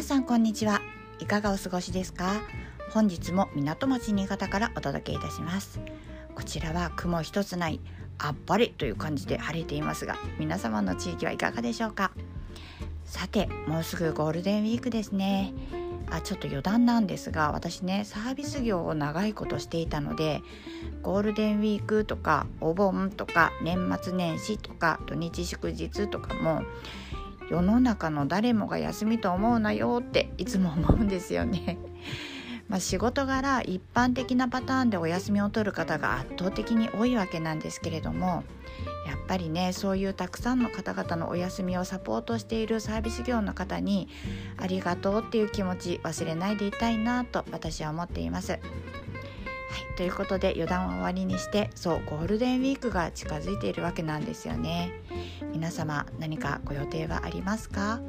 さんこんにちは。いかがお過ごしですか？本日も港町新潟からお届けいたします。こちらは雲一つないあっぱれという感じで晴れていますが皆様の地域はいかがでしょうか？さてもうすぐゴールデンウィークですね。あちょっと余談なんですが私ねサービス業を長いことしていたのでゴールデンウィークとかお盆とか年末年始とか土日祝日とかも世の中の誰もが休みと思うなよっていつも思うんですよね。まあ、仕事柄一般的なパターンでお休みを取る方が圧倒的に多いわけなんですけれどもやっぱりねそういうたくさんの方々のお休みをサポートしているサービス業の方にありがとうっていう気持ち忘れないでいたいなと私は思っています。はい、ということで余談を終わりにしてそうゴールデンウィークが近づいているわけなんですよね。皆様何かご予定はありますか？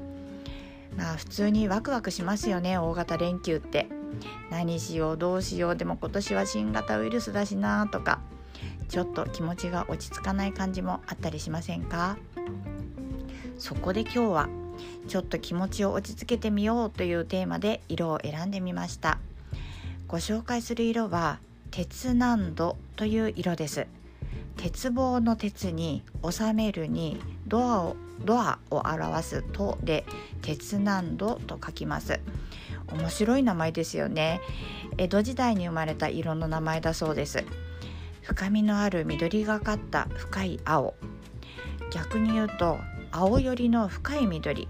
まあ普通にワクワクしますよね大型連休って。何しようどうしようでも今年は新型ウイルスだしなとかちょっと気持ちが落ち着かない感じもあったりしませんか？そこで今日はちょっと気持ちを落ち着けてみようというテーマで色を選んでみました。ご紹介する色は鉄難度という色です。鉄棒の鉄に収めるにドアをドアを表すとで鉄難度と書きます。面白い名前ですよね。江戸時代に生まれた色の名前だそうです。深みのある緑がかった深い青。逆に言うと青寄りの深い緑。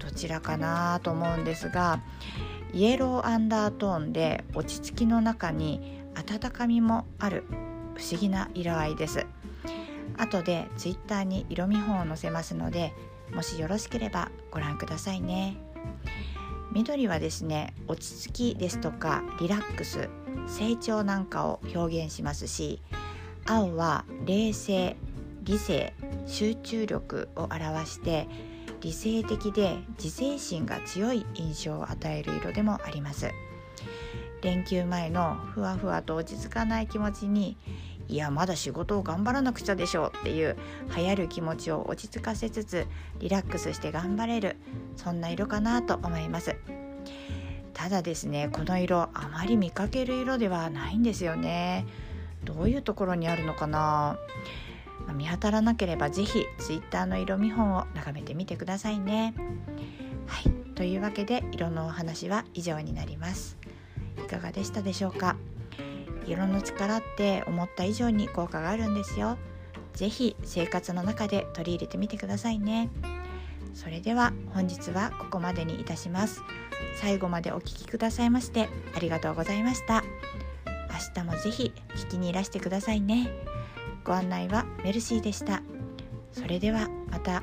どちらかなと思うんですがイエローアンダートーンで落ち着きの中に温かみもある。不思議な色合いです。後で Twitter に色見本を載せますのでもしよろしければご覧くださいね。緑はですね落ち着きですとかリラックス成長なんかを表現しますし青は冷静理性集中力を表して理性的で自制心が強い印象を与える色でもあります。連休前のふわふわと落ち着かない気持ちにいやまだ仕事を頑張らなくちゃでしょうっていう流行る気持ちを落ち着かせつつリラックスして頑張れるそんな色かなと思います。ただですねこの色あまり見かける色ではないんですよね。どういうところにあるのかな？見当たらなければ是非 Twitter の色見本を眺めてみてくださいね。はい。というわけで色のお話は以上になります。いかがでしたでしょうか？色の力って思った以上に効果があるんですよ。是非生活の中で取り入れてみてくださいね。それでは本日はここまでにいたします。最後までお聴きくださいましてありがとうございました。明日も是非聞きにいらしてくださいね。ご案内はメルシーでした。それではまた。